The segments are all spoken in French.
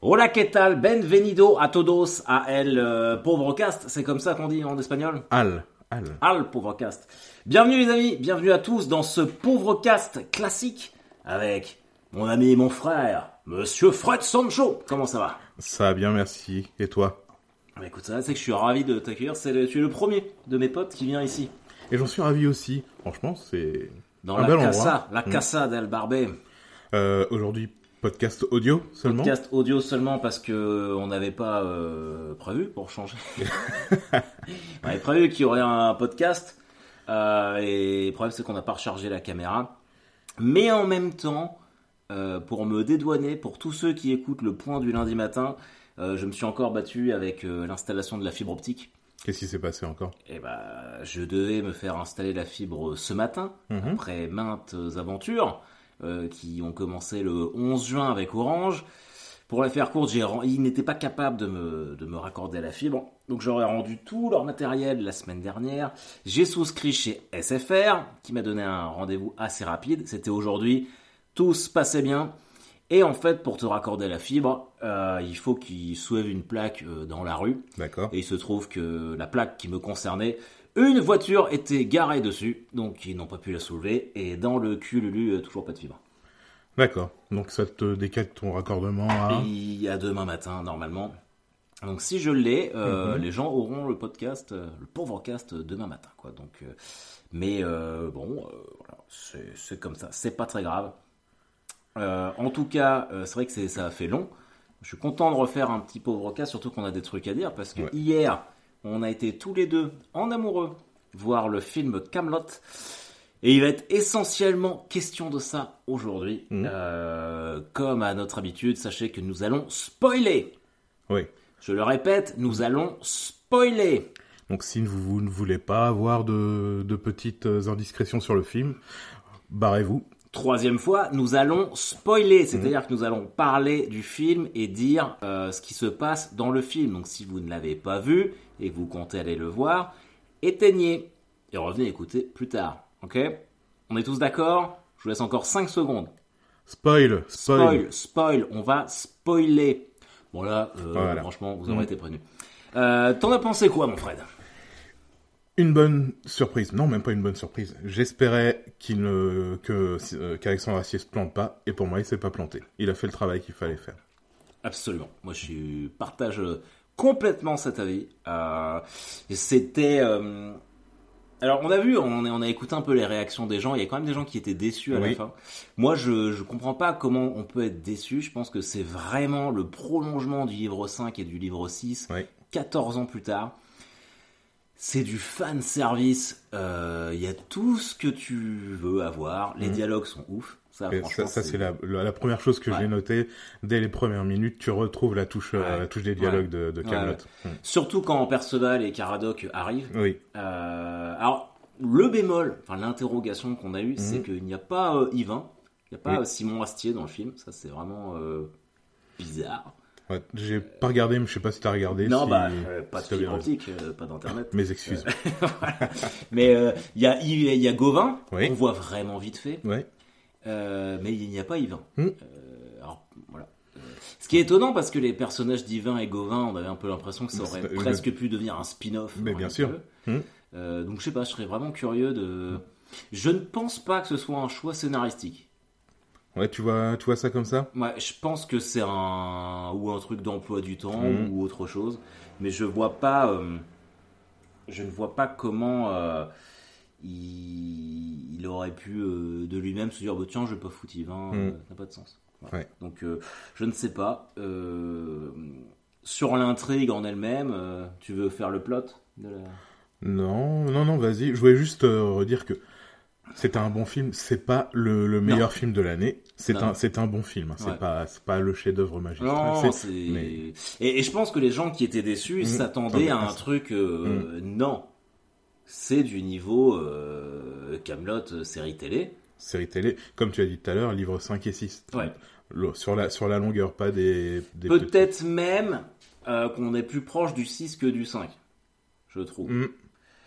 Hola, ¿qué tal? Benvenido a todos a el euh, pauvre cast. C'est comme ça qu'on dit en espagnol? Al, al. Al pauvre cast. Bienvenue les amis, bienvenue à tous dans ce pauvre cast classique avec mon ami et mon frère, Monsieur Fred Sancho. Comment ça va? Ça va bien, merci. Et toi? Bah, Écoute, ça, c'est que je suis ravi de t'accueillir. C'est le- tu es le premier de mes potes qui vient ici. Et j'en suis ravi aussi. Franchement, c'est Dans un la bel casa, la Mm. casa del Barbé. Euh, Aujourd'hui, podcast audio seulement. Podcast audio seulement parce que on n'avait pas euh, prévu pour changer. on avait prévu qu'il y aurait un podcast euh, et le problème c'est qu'on n'a pas rechargé la caméra. Mais en même temps, euh, pour me dédouaner, pour tous ceux qui écoutent le point du lundi matin, je me suis encore battu avec l'installation de la fibre optique. Qu'est-ce qui s'est passé encore? Et bah, je devais me faire installer la fibre ce matin, Mhm. après maintes aventures qui ont commencé le 11 juin avec Orange. Pour la faire courte, ils n'étaient pas capables de me, de me raccorder la fibre, donc j'aurais rendu tout leur matériel la semaine dernière. J'ai souscrit chez SFR, qui m'a donné un rendez-vous assez rapide. C'était aujourd'hui, tout se passait bien. Et en fait, pour te raccorder la fibre, euh, il faut qu'ils soulèvent une plaque euh, dans la rue. D'accord. Et il se trouve que la plaque qui me concernait, une voiture était garée dessus, donc ils n'ont pas pu la soulever. Et dans le cululu, euh, toujours pas de fibre. D'accord. Donc ça te décale ton raccordement à... Il y a demain matin, normalement. Donc si je l'ai, euh, Mhm. les gens auront le podcast, euh, le pauvre cast, demain matin. Quoi. Donc, euh, mais euh, bon, voilà, c'est comme ça, c'est pas très grave. En tout cas, c'est vrai que ça a fait long. Je suis content de refaire un petit pauvre cast, surtout qu'on a des trucs à dire, parce que Ouais. hier, on a été tous les deux en amoureux voir le film Camelot. Et il va être essentiellement question de ça aujourd'hui. Mhm. Euh, comme à notre habitude, sachez que nous allons spoiler. Oui. Je le répète, nous allons spoiler. Donc si vous, vous ne voulez pas avoir de, de petites indiscrétions sur le film, barrez-vous. Troisième fois, nous allons spoiler, c'est-à-dire que nous allons parler du film et dire euh, ce qui se passe dans le film. Donc si vous ne l'avez pas vu et que vous comptez aller le voir, éteignez et revenez écouter plus tard. Ok? On est tous d'accord? Je vous laisse encore 5 secondes. Spoil, spoil. Spoil, spoil, on va spoiler. Bon là, euh, Voilà. franchement, vous aurez Mm. été prévenus. Euh, T'en as pensé quoi, mon Fred? Une bonne surprise. Non, même pas une bonne surprise. J'espérais qu'il ne, que, euh, qu'Alexandre Assier se plante pas, et pour moi, il s'est pas planté. Il a fait le travail qu'il fallait faire. Absolument. Moi, je partage euh, complètement cet avis. Euh, C'était. euh, Alors, on a vu, on a, on a écouté un peu les réactions des gens. Il y a quand même des gens qui étaient déçus à la fin. Moi, je je comprends pas comment on peut être déçu. Je pense que c'est vraiment le prolongement du livre 5 et du livre 6, Oui. 14 ans plus tard. C'est du fan service. Euh, Il y a tout ce que tu veux avoir. Les Mhm. dialogues sont ouf. Ça, c'est la, première chose que Ouais. j'ai notée. Dès les premières minutes, tu retrouves la touche, euh, la touche des dialogues de, de Camelot. Surtout quand Perceval et Caradoc arrivent. Mm. Oui, Euh, alors, le bémol, enfin l'interrogation qu'on a eue, c'est Mhm. qu'il n'y a pas Yvain, il n'y a pas Oui. Simon Astier dans le film. Ça, c'est vraiment bizarre. Ouais. j'ai pas regardé, mais je sais pas si t'as regardé. non, si- bah, euh, pas de si fibre optique, euh, pas d'internet. Mes excuses. Mais euh, il y, a, y a Gauvin, Oui. on voit vraiment vite fait, mais il n'y a pas Yvain. Euh, alors, voilà. Ce qui est étonnant parce que les personnages d'Yvain et Gauvin, on avait un peu l'impression que ça aurait C'est- presque pu devenir un spin-off. Mais bien sûr. Euh, donc je sais pas, je serais vraiment curieux de. Je ne pense pas que ce soit un choix scénaristique. Ouais, tu vois, tu vois ça comme ça? Ouais, je pense que c'est un ou un truc d'emploi du temps Mhm. ou autre chose, mais je vois pas. euh, Je ne vois pas comment euh, il... il aurait pu euh, de lui-même se dire bah, tiens je vais pas foutre Yvain, Mhm. ça n'a pas de sens. Voilà. Ouais. Donc je ne sais pas. Sur l'intrigue en elle-même, tu veux faire le plot de la... Non, non, non, vas-y. Je voulais juste redire que c'était un bon film. C'est pas le, le meilleur film de l'année. C'est un, c'est un bon film. C'est Ouais. pas, c'est pas le chef-d'œuvre magistral. Non, C'est- c'est. mais- Et, et je pense que les gens qui étaient déçus Mhm. s'attendaient à un Ah, truc. euh, Non. C'est du niveau euh, Camelot euh, série télé. série télé, comme tu as dit tout à l'heure, livre 5 et 6. Ouais. Sur, la, sur la longueur, pas des. des Peut-être même euh, qu'on est plus proche du 6 que du 5. Je trouve. petits-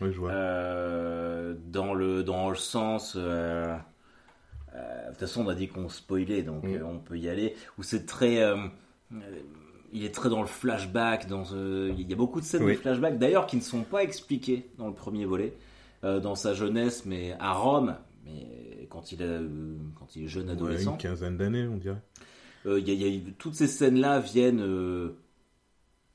Ouais, je vois. Euh, dans, le, dans le sens. euh, euh, de toute façon, on a dit qu'on spoilait, donc euh, on peut y aller. Où c'est très. il est très dans le flashback. Dans, il y a beaucoup de scènes Oui. de flashback, d'ailleurs, qui ne sont pas expliquées dans le premier volet, dans sa jeunesse, mais à Rome, mais quand il, a, quand il est jeune Ouais, adolescent. une quinzaine d'années, on dirait. Euh, y a- il y a- toutes ces scènes-là viennent euh,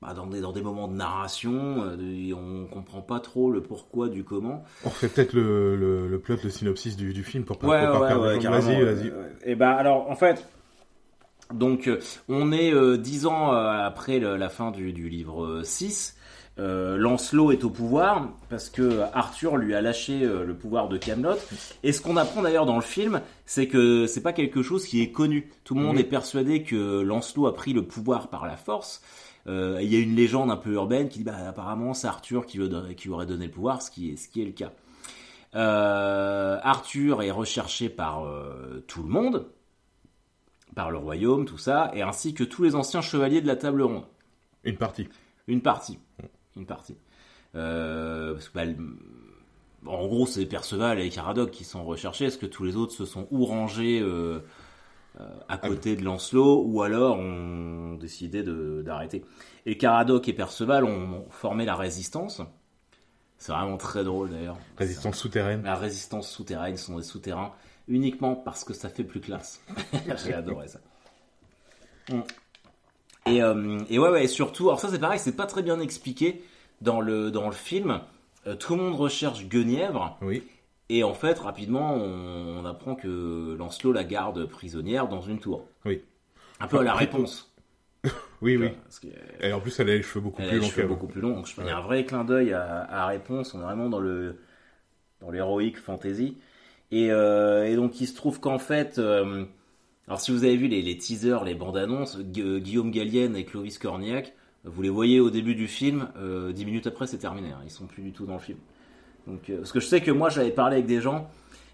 bah, dans, des, dans des moments de narration, euh, on comprend pas trop le pourquoi du comment. On refait peut-être le, le, le plot, le synopsis du, du film pour pas, Ouais, pour pas ouais, perdre ouais, carrément. Vas-y, vas-y. Et bah alors, en fait, donc euh, on est euh, dix ans euh, après le- la fin du, du livre euh, 6. Euh, Lancelot est au pouvoir parce que Arthur lui a lâché euh, le pouvoir de Camelot. Et ce qu'on apprend d'ailleurs dans le film, c'est que c'est pas quelque chose qui est connu. Tout le monde Mhm. est persuadé que Lancelot a pris le pouvoir par la force. Euh, Il y a une légende un peu urbaine qui dit bah apparemment c'est Arthur qui, aurait- qui lui aurait donné le pouvoir, ce qui est, ce qui est le cas. Arthur est recherché par tout le monde, par le royaume, tout ça, et ainsi que tous les anciens chevaliers de la table ronde. Une partie. Une partie. Une partie. Euh, parce que, bah, le- en gros, c'est Perceval et Caradoc qui sont recherchés. Est-ce que tous les autres se sont ou rangés euh, euh, à côté de Lancelot, ou alors ont décidé d'arrêter? Et Caradoc et Perceval ont formé la résistance. C'est vraiment très drôle d'ailleurs. Résistance souterraine. La résistance souterraine sont des souterrains uniquement parce que ça fait plus classe. J'ai adoré ça. Et, euh, et ouais, ouais, et surtout, alors ça c'est pareil, c'est pas très bien expliqué dans le, dans le film. Euh, tout le monde recherche Guenièvre, Oui. et en fait, rapidement, on, on apprend que Lancelot la garde prisonnière dans une tour. Oui. Un peu à la réponse. Oui, oui. Que, Et en plus, elle a les cheveux beaucoup elle a plus les longs cheveux beaucoup plus longs. Donc, je il y a Ouais. un vrai clin d'œil à, à Réponse. On est vraiment dans le dans l'héroïque fantasy. Et, euh, et donc, il se trouve qu'en fait, euh, alors si vous avez vu les, les teasers, les bandes annonces, Gu- Guillaume Gallienne et Clovis Cornillac, vous les voyez au début du film. euh, dix minutes après, c'est terminé. hein. Ils sont plus du tout dans le film. Donc, euh, parce que je sais que moi, j'avais parlé avec des gens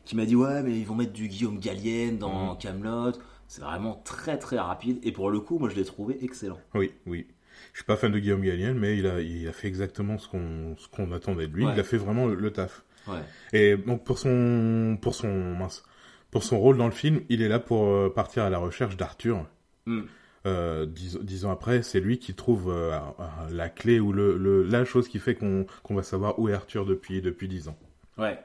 qui m'ont dit ouais, mais ils vont mettre du Guillaume Gallienne dans Mhm. Camelot. C'est vraiment très très rapide. Et pour le coup, moi, je l'ai trouvé excellent. Oui, oui. Je suis pas fan de Guillaume Gallienne, mais il a, il a fait exactement ce qu'on attendait de lui. Ouais. Il a fait vraiment le, le taf. Ouais. Et donc pour son pour son mince, pour son rôle dans le film, il est là pour euh, partir à la recherche d'Arthur. Mm. Euh, dix, dix ans après, c'est lui qui trouve euh, la clé ou le, le- la chose qui fait qu'on va savoir où est Arthur depuis depuis dix ans. Ouais.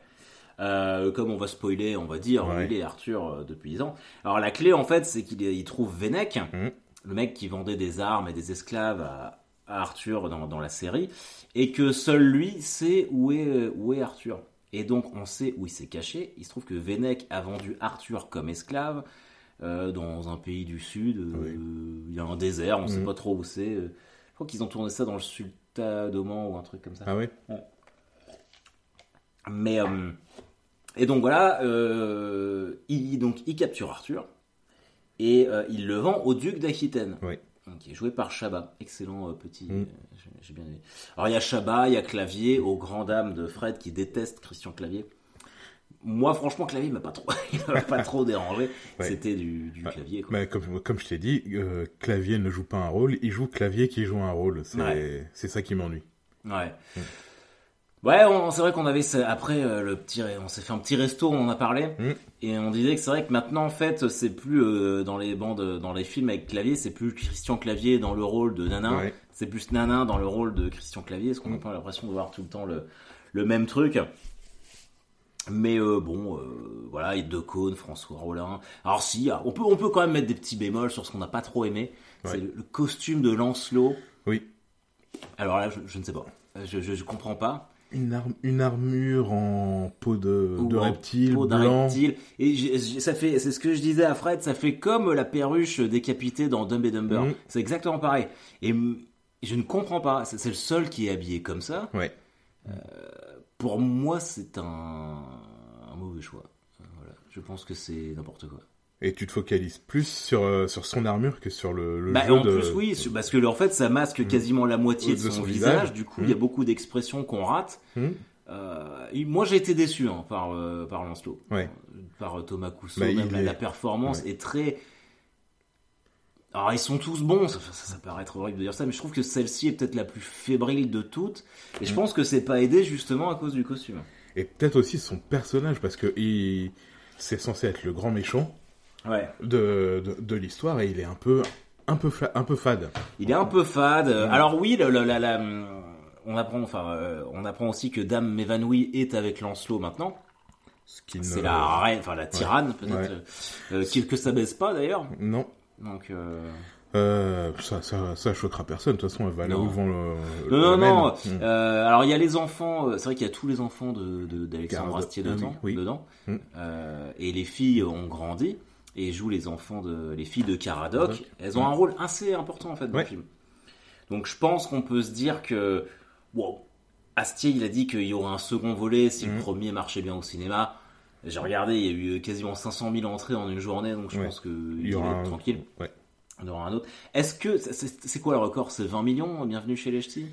Euh, comme on va spoiler, on va dire, Ouais. il est Arthur depuis 10 ans. Alors la clé en fait, c'est qu'il il trouve Vennec, Mhm. le mec qui vendait des armes et des esclaves à, à Arthur dans, dans la série, et que seul lui sait où est, où est Arthur. Et donc on sait où il s'est caché. Il se trouve que Vennec a vendu Arthur comme esclave euh, dans un pays du sud. euh, Oui. Il y a un désert, on sait Mhm. pas trop où c'est. euh. Je crois qu'ils ont tourné ça dans le Sultan d'Oman ou un truc comme ça. Ah ouais. Mais euh, et donc voilà, il donc il capture Arthur et il le vend au duc d'Aquitaine. Oui. Qui est joué par Chabat, excellent petit. Mm. J'ai- J'ai bien aimé. Alors il y a Chabat, il y a Clavier, aux grand dames de Fred qui déteste Christian Clavier. Moi franchement Clavier m'a pas trop, il m'a pas trop dérangé. Ouais. C'était du, du Ouais. clavier. Quoi. Bah, comme, comme je t'ai dit, euh, Clavier ne joue pas un rôle, il joue Clavier qui joue un rôle. C'est Ouais. ça qui m'ennuie. Ouais. Ouais, c'est vrai qu'on avait après euh, le petit, on s'est fait un petit resto, on en a parlé Mm. et on disait que c'est vrai que maintenant en fait c'est plus euh, dans les bandes, dans les films avec Clavier, c'est plus Christian Clavier dans le rôle de Nanin, Ouais. c'est plus Nanin dans le rôle de Christian Clavier, parce qu'on a Mm. pas l'impression de voir tout le temps le, le même truc. Mais euh, bon, voilà, il de Cône, François Rollin. Alors si, on peut, on peut quand même mettre des petits bémols sur ce qu'on n'a pas trop aimé. C'est le, le costume de Lancelot. Oui. Alors là, je, je ne sais pas. Je, je, je comprends pas. Une, arme, une armure en peau de, reptile, peau blanc. reptile. Et ça fait, c'est ce que je disais à Fred, ça fait comme la perruche décapitée dans Dumb and Dumber. Mhm. C'est exactement pareil. Et je ne comprends pas. C'est le seul qui est habillé comme ça. Ouais. Pour moi, c'est un, un mauvais choix. Euh, Voilà. Je pense que c'est n'importe quoi. Et tu te focalises plus sur, euh, sur son armure que sur le, le Bah, jeu en de... plus, oui, parce que en fait, ça masque Mhm. quasiment la moitié de, De son, son visage. visage. Du coup, il y a beaucoup d'expressions qu'on rate. Hmm Euh, moi, j'ai été déçu hein, par, euh, par Lancelot. Ouais. Par euh, Thomas Cousseau. Bah, même la, est- la performance Ouais. est très. Alors, ils sont tous bons, ça, ça, ça paraît être horrible de dire ça, mais je trouve que celle-ci est peut-être la plus fébrile de toutes. Et je pense que c'est pas aidé justement à cause du costume. Et peut-être aussi son personnage, parce que il... c'est censé être le grand méchant Ouais. de, de, de l'histoire, et il est un peu un peu, un peu fade. Il est un peu fade. Alors oui, la- la- on apprend, enfin, euh, on apprend aussi que Dame m'évanouie est avec Lancelot maintenant. Ce qui ne- C'est la reine, enfin la tyranne peut-être, Ouais. euh, euh, qui- que ça baisse pas d'ailleurs. Non. Donc euh, Euh, ça, ça, ça choquera personne. De toute façon, elle va Non. où vont le. non non non. Euh, alors il y a les enfants. C'est vrai qu'il y a tous les enfants de de- d'Alexandre Garde. Astier dedans, oui. dedans. Mm. Euh, et les filles ont grandi et jouent les enfants de les filles de Caradoc. Elles ont un rôle assez important en fait dans Ouais. le film. Donc je pense qu'on peut se dire que wow, Astier il a dit qu'il y aurait un second volet si le Mhm. premier marchait bien au cinéma. J'ai regardé, il y a eu quasiment 500 000 entrées en une journée, donc je Ouais. pense qu'il aura un- tranquille. Ouais. Il y aura un autre. Est-ce que c'est- quoi le record? C'est 20 millions Bienvenue chez les Ch'tis?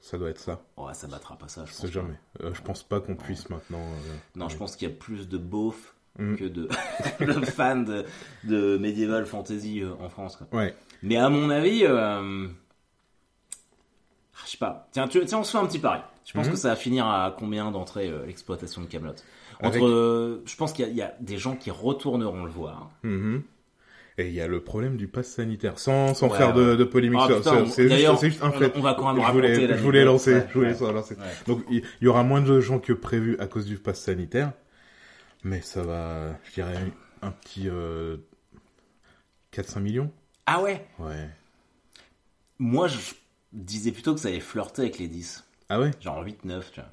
Ça doit être ça. Ouais, ça battra pas ça, je pense. jamais. Euh, je pense pas qu'on puisse maintenant. euh, Non, je pense qu'il y a plus de beaufs Mm. que de, de fans de, de medieval fantasy euh, en France. Quoi. Ouais. Mais à mon avis, euh, ah, je sais pas. Tiens, tu- tiens, on se fait un petit pari. Je pense Mhm. que ça va finir à combien d'entrées euh, l'exploitation de Camelot? Entre, Avec- euh, je pense qu'il y, a- y des gens qui retourneront le voir. Mhm. Et il y a le problème du pass sanitaire, sans, sans Ouais, faire de, ouais. de polémique. Ah, c'est juste, un fait. on va quand même je voulais, je voulais lancer, Ouais, je voulais lancer. Donc il il y aura moins de gens que prévu à cause du pass sanitaire, mais ça va, je dirais, un petit euh, 4-5 millions. Ah ouais? Ouais. Moi, je disais plutôt que ça allait flirter avec les 10. Ah ouais? Genre 8-9, tu vois.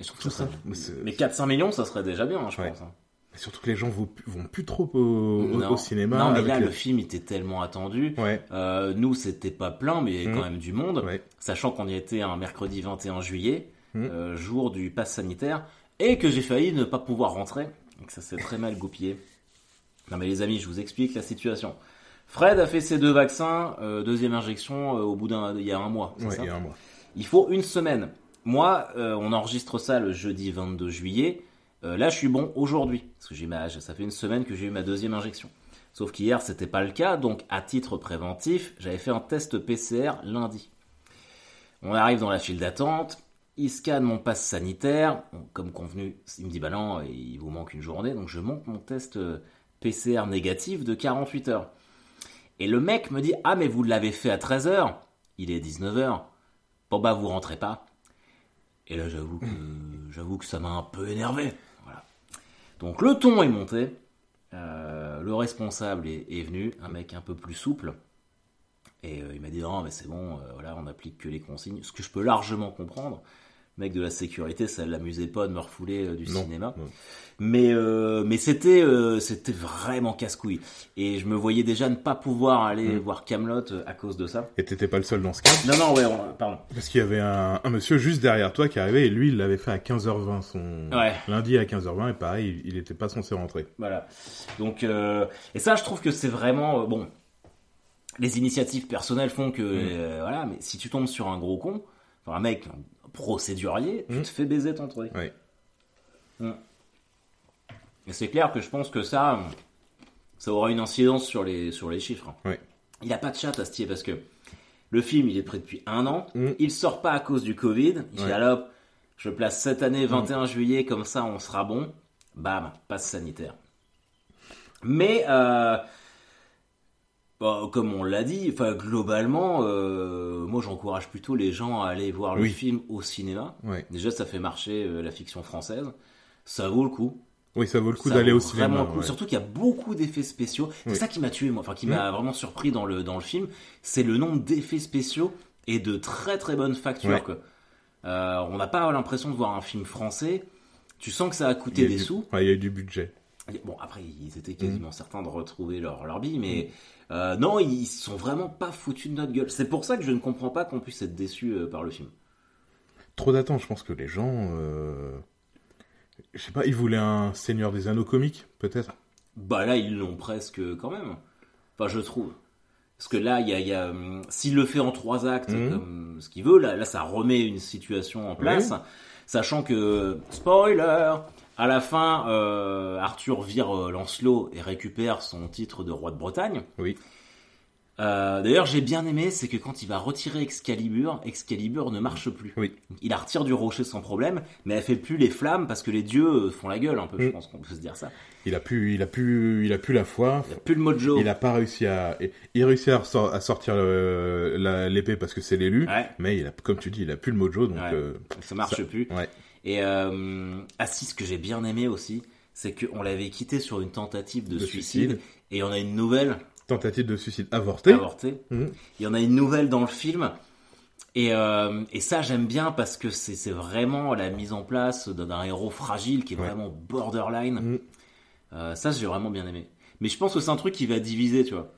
Et je trouve Ça que ça serait- mais Mais 4-5 millions, ça serait déjà bien, hein, je Ouais. pense. hein. Mais Surtout que les gens vont, plus- vont plus trop au, au- Non. au cinéma. Non, mais là, les- le film était tellement attendu. Ouais, Euh, nous, c'était pas plein, mais quand même du monde. ouais. Sachant qu'on y était un mercredi 21 juillet, Mm. euh, jour du pass sanitaire, et que j'ai failli ne pas pouvoir rentrer. Donc ça s'est très mal goupillé. Non mais les amis, je vous explique la situation. Fred a fait ses deux vaccins, euh, deuxième injection euh, au bout d'un, il y a un mois. Ouais, ça il y a un mois. Il faut une semaine. Moi, euh, on enregistre ça le jeudi 22 juillet. Euh, là, je suis bon aujourd'hui. Parce que j'ai ma, ça fait une semaine que j'ai eu ma deuxième injection. Sauf qu'hier, c'était pas le cas. Donc, à titre préventif, j'avais fait un test PCR lundi. On arrive dans la file d'attente. Il scanne mon passe sanitaire. Comme convenu, il me dit bah non, il vous manque une journée. Donc, je monte mon test euh, PCR négatif de 48 heures. Et le mec me dit ah mais vous l'avez fait à 13 heures. Il est 19 heures. Bon bah vous rentrez pas. Et là j'avoue que j'avoue que ça m'a un peu énervé. Voilà. Donc le ton est monté. Euh, le responsable est, est venu, un mec un peu plus souple. Et euh, il m'a dit non mais c'est bon, euh, voilà on applique que les consignes. Ce que je peux largement comprendre. Mec de la sécurité, ça l'amusait pas de me refouler euh, du Non, cinéma. non. Mais euh, mais c'était euh, c'était vraiment casse-couille. Et je me voyais déjà ne pas pouvoir aller Mm. voir Camelot à cause de ça. Et t'étais pas le seul dans ce cas. Non non ouais on- pardon. Parce qu'il y avait un, un monsieur juste derrière toi qui arrivait et lui, il l'avait fait à 15h20 son Ouais. lundi à 15h20 et pareil, il, il était pas censé rentrer. Voilà. Donc, euh, et ça, je trouve que c'est vraiment bon. Les initiatives personnelles font que euh, voilà, mais si tu tombes sur un gros con, enfin un mec procédurier, tu Mm. te fais baiser ton truc. Ouais. Et c'est clair que je pense que ça, ça aura une incidence sur les sur les chiffres. Ouais. Il a pas de chat Astier parce que le film il est prêt depuis un an, Mm. il sort pas à cause du Covid. Il dit Ouais. alors, je place cette année 21 juillet comme ça on sera bon. Bam, passe sanitaire. Mais euh, bah, comme on l'a dit, enfin globalement, euh, moi j'encourage plutôt les gens à aller voir le Oui. film au cinéma. Ouais. Déjà, ça fait marcher euh, la fiction française. Ça vaut le coup. Oui, ça vaut le coup d'aller au cinéma. Vraiment le coup. ouais. Surtout qu'il y a beaucoup d'effets spéciaux. C'est Oui. ça qui m'a tué, moi. Enfin, qui m'a vraiment surpris dans le, dans le film. C'est le nombre d'effets spéciaux et de très très bonne facture. Ouais. quoi. Euh, on n'a pas l'impression de voir un film français. Tu sens que ça a coûté a des du- sous. Ouais, il y a eu du budget. Bon, après, ils étaient Mm. quasiment certains de retrouver leur, leur bille, mais euh, non, ils sont vraiment pas foutus de notre gueule. C'est pour ça que je ne comprends pas qu'on puisse être déçu euh, par le film. Trop d'attentes, je pense que les gens. euh, Je sais pas, ils voulaient un Seigneur des Anneaux comique, peut-être? Bah là, ils l'ont presque quand même. Enfin, je trouve. Parce que là, il y a, il y a, hum, s'il le fait en trois actes, Mhm. comme ce qu'il veut, là, là, ça remet une situation en place. Sachant que, spoiler, à la fin, euh, Arthur vire euh, Lancelot et récupère son titre de roi de Bretagne. Oui. Euh, D'ailleurs, j'ai bien aimé, c'est que quand il va retirer Excalibur, Excalibur ne marche plus. Oui. Il la retire du rocher sans problème, mais elle fait plus les flammes parce que les dieux euh, font la gueule un peu. Je Mm. pense qu'on peut se dire ça. Il a pu, il a pu, il a pu la foi. Il a plus le mojo. Il a pas réussi à, il réussit à, sortir la- l'épée parce que c'est l'élu. Ouais, Mais il a, comme tu dis, il a plus le mojo, donc Ouais. euh, ça marche Ça- plus. ouais. Et euh, ah si, ce que j'ai bien aimé aussi, c'est qu'on l'avait quitté sur une tentative de, De suicide, suicide. et on a une nouvelle Tentative de suicide avortée. avortée. Mhm. Il y en a une nouvelle dans le film. Et, euh, et ça, j'aime bien parce que c'est vraiment la mise en place d'un héros fragile qui est Ouais. vraiment borderline. Mhm. Euh, ça, j'ai vraiment bien aimé. Mais je pense que c'est un truc qui va diviser, tu vois.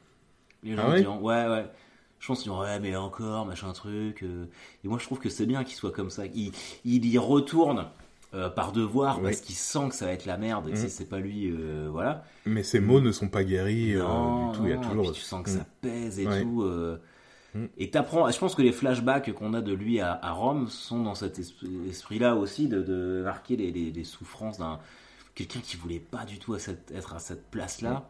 Les gens Ah ouais diront, ouais, ouais. Je pense qu'ils diront, ouais, mais encore, machin truc. euh. Et moi, je trouve que c'est bien qu'il soit comme ça. Il, il y retourne euh, par devoir Oui. parce qu'il sent que ça va être la merde et que Mhm. c'est- pas lui, euh, voilà. Mais ces mots ne sont pas guéris euh, du tout. il y a toujours. puis tu sens que Mm. ça pèse et Ouais. tout. euh, Mm. Et t'apprends. Je pense que les flashbacks qu'on a de lui à, à Rome sont dans cet esprit- esprit-là aussi de, de marquer les, les- les souffrances d'un quelqu'un qui voulait pas du tout à cette- être à cette place-là,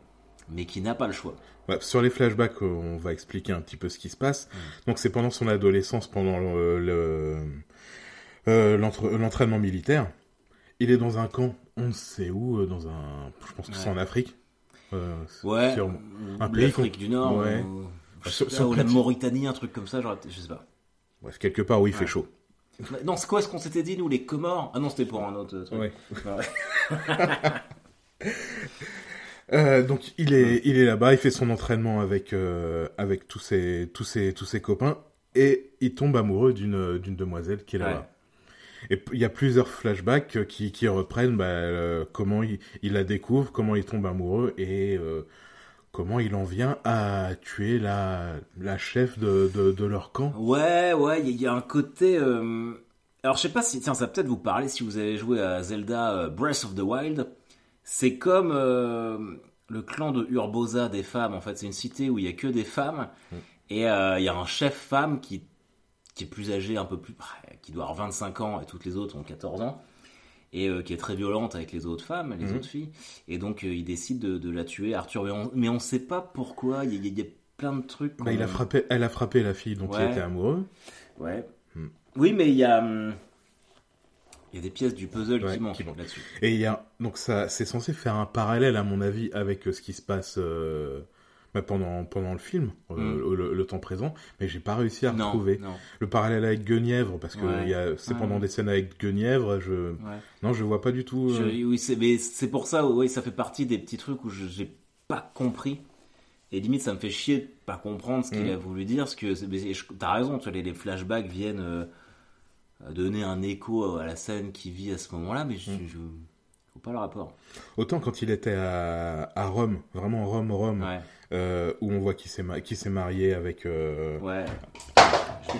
mais qui n'a pas le choix. Ouais, sur les flashbacks, on va expliquer un petit peu ce qui se passe. Mm. Donc c'est pendant son adolescence, pendant le- le- euh, l'entraînement militaire. Il est dans un camp, on ne sait où, euh, dans un, je pense que c'est en Afrique. Euh, Ouais. sur- un pays l'Afrique du Nord. ouais. Ou, Sur- pas, sur ou la Mauritanie, un truc comme ça. Genre, je sais pas. Bref, quelque part où il fait chaud. Non, c'est quoi ce qu'on s'était dit nous, les Comores? Ah non, c'était pour un autre truc. Ouais. Euh, donc il est, il est là-bas, il fait son entraînement avec euh, avec tous ses tous ses tous ses copains et il tombe amoureux d'une d'une demoiselle qui est là-bas. Et il y a plusieurs flashbacks euh, qui qui reprennent bah, euh, comment il, il la découvre, comment il tombe amoureux et euh, comment il en vient à tuer la la chef de de, de leur camp. Ouais, ouais, il y, a- il y a un côté. euh, Alors, je sais pas si. Tiens, ça va peut-être vous parler si vous avez joué à Zelda Breath of the Wild. C'est comme le clan de Urbosa des femmes. En fait, c'est une cité où il y a que des femmes. Mm. Et il y a un chef femme qui, qui est plus âgé, un peu plus. Qui doit avoir 25 ans et toutes les autres ont 14 ans. Et euh, qui est très violente avec les autres femmes, les Mhm. autres filles. Et donc, euh, il décide de, de la tuer, Arthur. Mais on, mais on sait pas pourquoi. Il y, a- il y a plein de trucs. Bah, il a frappé, elle a frappé la fille dont il était amoureux. Ouais. Hmm. Oui, mais il y a, hum, il y a des pièces du puzzle Ouais, qui manquent là-dessus. Et il y a donc ça, c'est censé faire un parallèle à mon avis avec euh, ce qui se passe euh, bah, pendant pendant le film, euh, Mm. le, le temps présent, mais j'ai pas réussi à retrouver non. le parallèle avec Guenièvre parce que Ouais. c'est Ouais. pendant des scènes avec Guenièvre, je non je vois pas du tout. Je- euh, oui, c'est, mais c'est pour ça, oui, ça fait partie des petits trucs où je j'ai pas compris. Et limite, ça me fait chier de pas comprendre ce qu'il Mm. a voulu dire. Parce que t'as raison, tu vois, les, les flashbacks viennent euh, donner un écho à la scène qui vit à ce moment-là, mais je, Mm. je vois pas le rapport. Autant quand il était à, à Rome, vraiment Rome Rome, Ouais, euh, où on voit qu'il s'est ma- qu'il s'est marié avec euh, ouais.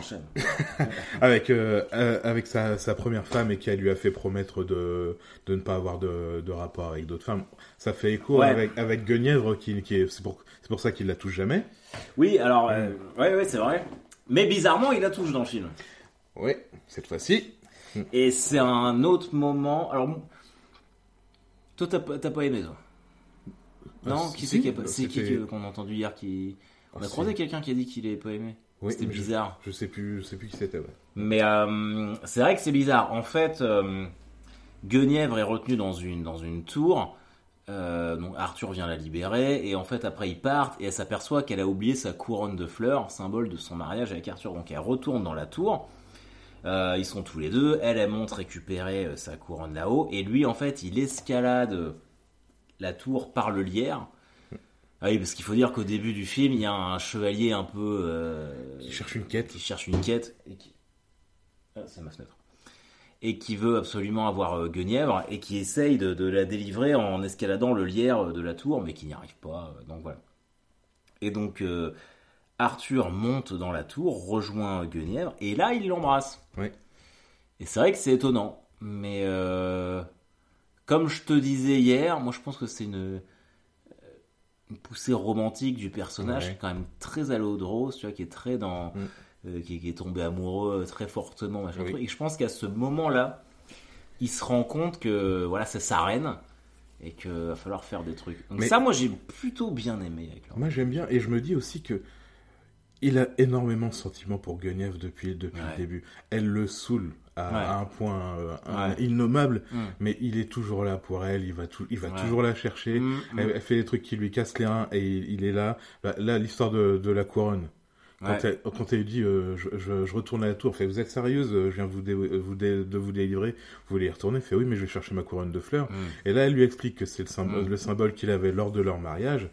Je avec euh, avec sa, sa première femme et qui lui a fait promettre de de ne pas avoir de, de rapport avec d'autres femmes. Ça fait écho Ouais. avec avec Guenièvre qui qui est c'est pour c'est pour ça qu'il la touche jamais. Oui, alors, ouais, ouais, c'est vrai. Mais bizarrement, il la touche dans le film. Oui, cette fois-ci. Et c'est un autre moment. Alors, bon, toi, t'as pas aimé, toi? Non, Ah, qui si, c'est qui a C'est que- qu'on a entendu hier qui. On Ah, a si. croisé quelqu'un qui a dit qu'il avait pas aimé. Oui, C'était mais je- bizarre. Je, sais plus, je sais plus qui c'était. Ouais. Mais euh, c'est vrai que c'est bizarre. En fait, euh, Guenièvre est retenu dans une, dans une tour. Euh, donc Arthur vient la libérer. Et en fait, après, ils partent. Et elle s'aperçoit qu'elle a oublié sa couronne de fleurs, symbole de son mariage avec Arthur. Donc elle retourne dans la tour. Euh, ils sont tous les deux. Elle, elle monte récupérer sa couronne là-haut. Et lui, en fait, il escalade la tour par le lierre. Ah oui, parce qu'il faut dire qu'au début du film, il y a un chevalier un peu. euh, Qui cherche une quête. qui cherche une quête et qui... Ah, c'est ma fenêtre. Et qui veut absolument avoir euh, Guenièvre et qui essaye de, de la délivrer en escaladant le lierre de la tour, mais qui n'y arrive pas. euh, Donc voilà. Et donc euh, Arthur monte dans la tour, rejoint Guenièvre, et là il l'embrasse. Oui. Et c'est vrai que c'est étonnant, mais comme je te disais hier, moi je pense que c'est une, une poussée romantique du personnage, Ouais. qui est quand même très à l'eau de rose, tu vois, qui est très dans, Mm. euh, qui, qui est tombé amoureux très fortement, machin Oui. truc. Et je pense qu'à ce moment-là, il se rend compte que voilà, c'est sa reine et qu'il va falloir faire des trucs. Donc Mais- ça, moi j'ai plutôt bien aimé avec leur... Moi j'aime bien et je me dis aussi que il a énormément de sentiments pour Guenièvre depuis, depuis le début. Elle le saoule à, un point euh, innommable, mm. mais il est toujours là pour elle, il va, tout, il va toujours la chercher, mm, mm. Elle, fait des trucs qui lui cassent les reins et il, est là. Bah, là, l'histoire de, de, la couronne. Quand, elle, quand elle dit euh, je, je, retourne à la tour, fait vous êtes sérieuse, je viens vous, vous de vous délivrer, vous voulez y retourner, fait oui mais je vais chercher ma couronne de fleurs. Et là elle lui explique que c'est le symbole, le symbole qu'il avait lors de leur mariage.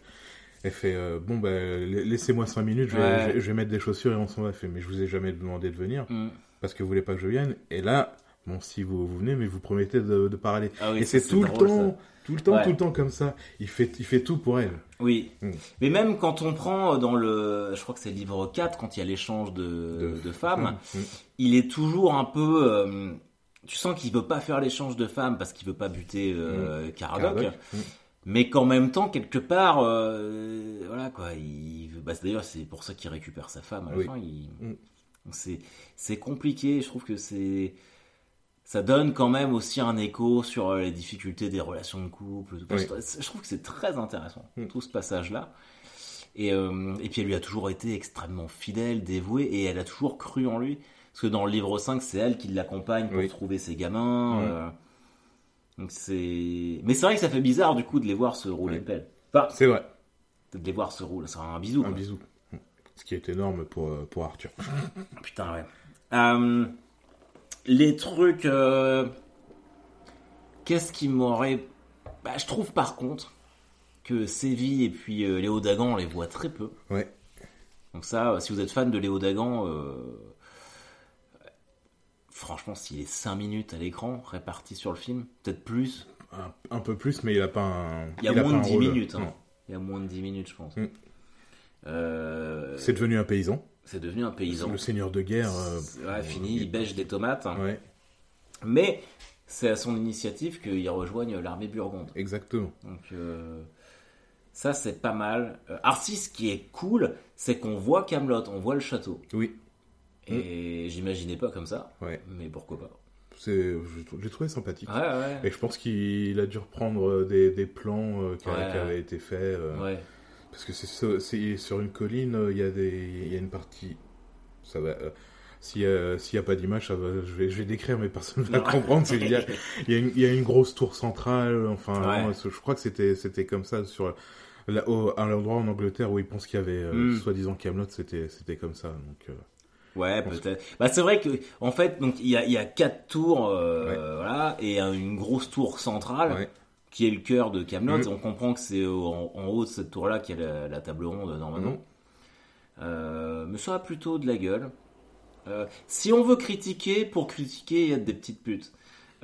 Elle fait euh, bon bah laissez-moi cinq minutes, je vais, je, vais, mettre des chaussures et on s'en va. fait mais je vous ai jamais demandé de venir parce que vous voulez pas que je vienne. Et là, bon, si vous, vous venez, mais vous promettez de, de parler. Ah et c'est tout, le temps, tout le temps, tout le temps comme ça. Il fait, il fait tout pour elle. Oui. Mm. Mais même quand on prend dans le, je crois que c'est livre 4, quand il y a l'échange de, de, femmes, mm. il est toujours un peu, euh, tu sens qu'il veut pas faire l'échange de femmes parce qu'il veut pas buter euh, mm. Mais qu'en même temps, quelque part, euh, voilà quoi, il, bah, d'ailleurs c'est pour ça qu'il récupère sa femme à la fin. Il, c'est compliqué. Je trouve que c'est ça donne quand même aussi un écho sur euh, les difficultés des relations de couple. Je trouve que c'est très intéressant, mm. tout ce passage-là. Et, euh, et, puis elle lui a toujours été extrêmement fidèle, dévouée, et elle a toujours cru en lui. Parce que dans le livre 5, c'est elle qui l'accompagne pour trouver ses gamins. Mm. Euh. donc c'est... Mais c'est vrai que ça fait bizarre du coup de les voir se rouler pelle. c'est vrai. De les voir se rouler, c'est un bisou. Un bisou. Ce qui est énorme pour, euh, pour Arthur. Putain, ouais. Euh, les trucs. Euh, qu'est-ce qui m'aurait. Bah, je trouve par contre que Séville et puis Léo Dagan, on les voit très peu. Ouais. Donc, ça, si vous êtes fan de Léo Dagan. Franchement, s'il est 5 minutes à l'écran, réparti sur le film, peut-être plus. Un, peu plus, mais il a pas un. Il y a, moins de 10 minutes. Hein. Il y a moins de 10 minutes, je pense. Mm. Euh, c'est devenu un paysan. C'est devenu un paysan. Le seigneur de guerre. Euh, fini, il bêche des tomates. Mais c'est à son initiative qu'il rejoigne l'armée burgonde. Exactement. Donc euh, ça c'est pas mal. Arcis, ce qui est cool, c'est qu'on voit Camelot, on voit le château. Oui. Et j'imaginais pas comme ça. Ouais. Mais pourquoi pas j'ai trouvé sympathique et je pense qu'il a dû reprendre des, des plans qui, avaient été faits ouais. Parce que c'est sur une colline, euh, il y, a des, il y a une partie. Ça va. Euh, s'il n'y a, pas d'image, je vais, je vais décrire, mais personne ne va comprendre. Il y, a, il, y a une, grosse tour centrale. Enfin, je crois que c'était comme ça sur là, à l'endroit en Angleterre où ils pensent qu'il y avait euh, hmm. soi-disant Camelot, c'était comme ça. Donc. Ouais, peut-être. Bah, c'est vrai que, en fait, donc il y a, il y a quatre tours, voilà, et une grosse tour centrale. Ouais qui est le cœur de Camelot. Mm. On comprend que c'est en, haut de cette tour-là qu'il y a la, table ronde normalement. Mm. Euh, mais ça a plutôt de la gueule. Euh, si on veut critiquer, pour critiquer, il y a des petites putes.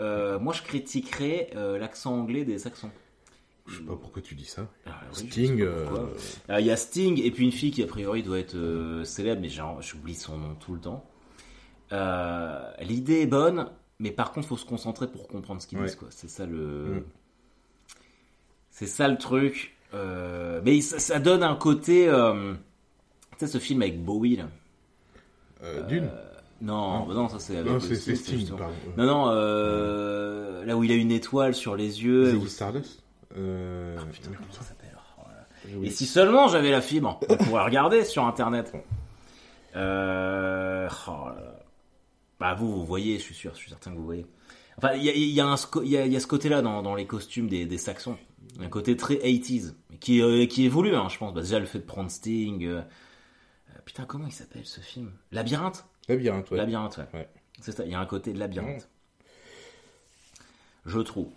Euh, moi, je critiquerais l'accent anglais des Saxons. Je sais pas pourquoi tu dis ça. Ah, Sting. Il y a Sting et puis une fille qui a priori doit être célèbre, mais j'oublie son nom tout le temps. L'idée est bonne, mais par contre, faut se concentrer pour comprendre ce qu'ils disent. C'est ça le. Mm. C'est ça le truc. Euh, mais ça, donne un côté. Euh, tu sais, ce film avec Bowie, là. Euh, Dune non, non, ça c'est avec. Non, c'est Steve, Non, non, là où il a une étoile sur les yeux. Ziggy Stardust ah, putain, comment ça s'appelle oh Et si seulement j'avais la fibre, on pourrait regarder sur internet. Euh... Oh bah, vous, vous voyez, je suis sûr, je suis certain que vous voyez. Enfin, il y a, y, a y a, ce côté-là dans, dans, les costumes des, des Saxons. Un côté très 80s, qui, euh, qui évolue, hein, je pense. Bah, déjà, le fait de prendre Sting. Euh, euh, putain, comment il s'appelle ce film? Labyrinthe? Labyrinthe, ouais. Labyrinthe, ouais. C'est ça, il y a un côté de labyrinthe. Je trouve.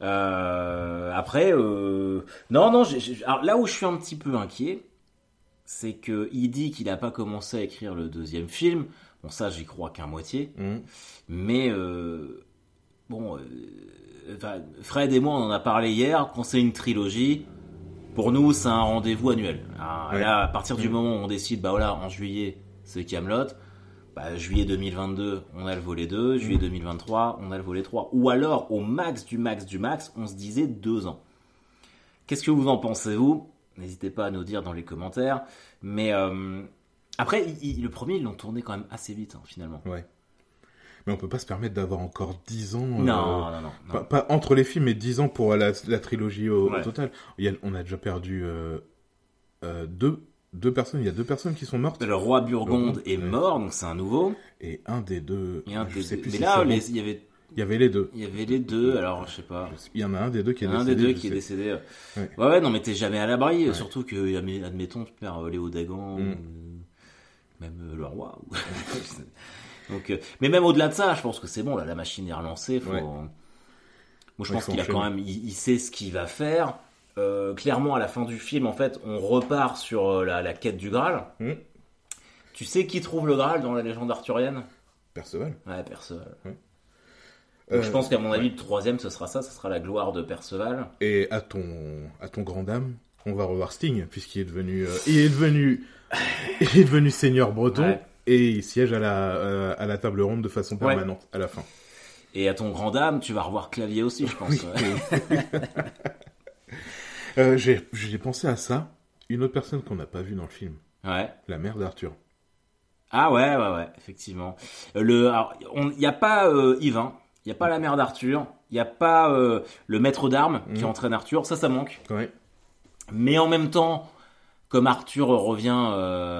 après, non, non, alors là où je suis un petit peu inquiet, c'est que il dit qu'il n'a pas commencé à écrire le deuxième film. Bon, ça, j'y crois qu'à moitié. Mmh. Mais, bon, Fred et moi, on en a parlé hier. Quand c'est une trilogie, pour nous, c'est un rendez-vous annuel. Ah, là, à partir du mm. moment où on décide, bah voilà, en juillet, c'est Camelot. Bah, juillet 2022, on a le volet 2. Juillet 2023, mm. on a le volet 3. Ou alors, au max du max du max, on se disait deux ans. Qu'est-ce que vous en pensez, vous? N'hésitez pas à nous dire dans les commentaires. Mais euh, après, le premier, ils l'ont tourné quand même assez vite, hein, finalement. Ouais mais on peut pas se permettre d'avoir encore 10 ans. Non, euh, non, non, Pas, entre les films, mais 10 ans pour la, trilogie au, total. on a déjà perdu 2 euh, deux deux personnes, il y a deux personnes qui sont mortes. Le roi Burgonde est mort, donc c'est un nouveau. Et un des deux. Et un je des sais deux- plus Mais si là, bon. il y avait, Il y avait les deux. il y avait les deux. Alors, je sais pas. Il y en a un des deux qui est Il y a un décédé. des deux qui est décédé. Ouais. Ouais, ouais, non, mais t'es jamais à l'abri. Ouais. Surtout que, admettons, tu perds euh, Léo Dagan, Mm. ou même euh, le roi. ou- Donc, euh, mais même au-delà de ça, je pense que c'est bon. Là, la machine est relancée. Faut... Ouais. Moi, je Ouais, pense qu'il a quand même, il, il sait ce qu'il va faire. Euh, clairement, à la fin du film, en fait, on repart sur euh, la, la quête du Graal. Mm. Tu sais qui trouve le Graal dans la légende arthurienne? Perceval. Ouais, Perceval. Donc, je pense qu'à mon avis, ouais. le troisième, ce sera ça, ce sera la gloire de Perceval. Et à ton, à ton grand dame, on va revoir Sting, puisqu'il est devenu, euh, il est devenu, il est devenu seigneur breton, Ouais. Et il siège à la, euh, à la table ronde de façon Ouais. permanente, à la fin. Et à ton grand dame, tu vas revoir Clavier aussi, je pense. Oui. Euh, j'ai, pensé à ça. Une autre personne qu'on n'a pas vue dans le film. Ouais. La mère d'Arthur. Ah ouais, ouais, ouais, effectivement. Euh, Le, il n'y a pas euh, Yvain, il n'y a pas la mère d'Arthur, il n'y a pas euh, le maître d'armes qui Mhm. entraîne Arthur, ça, ça manque. Ouais. Mais en même temps, comme Arthur revient,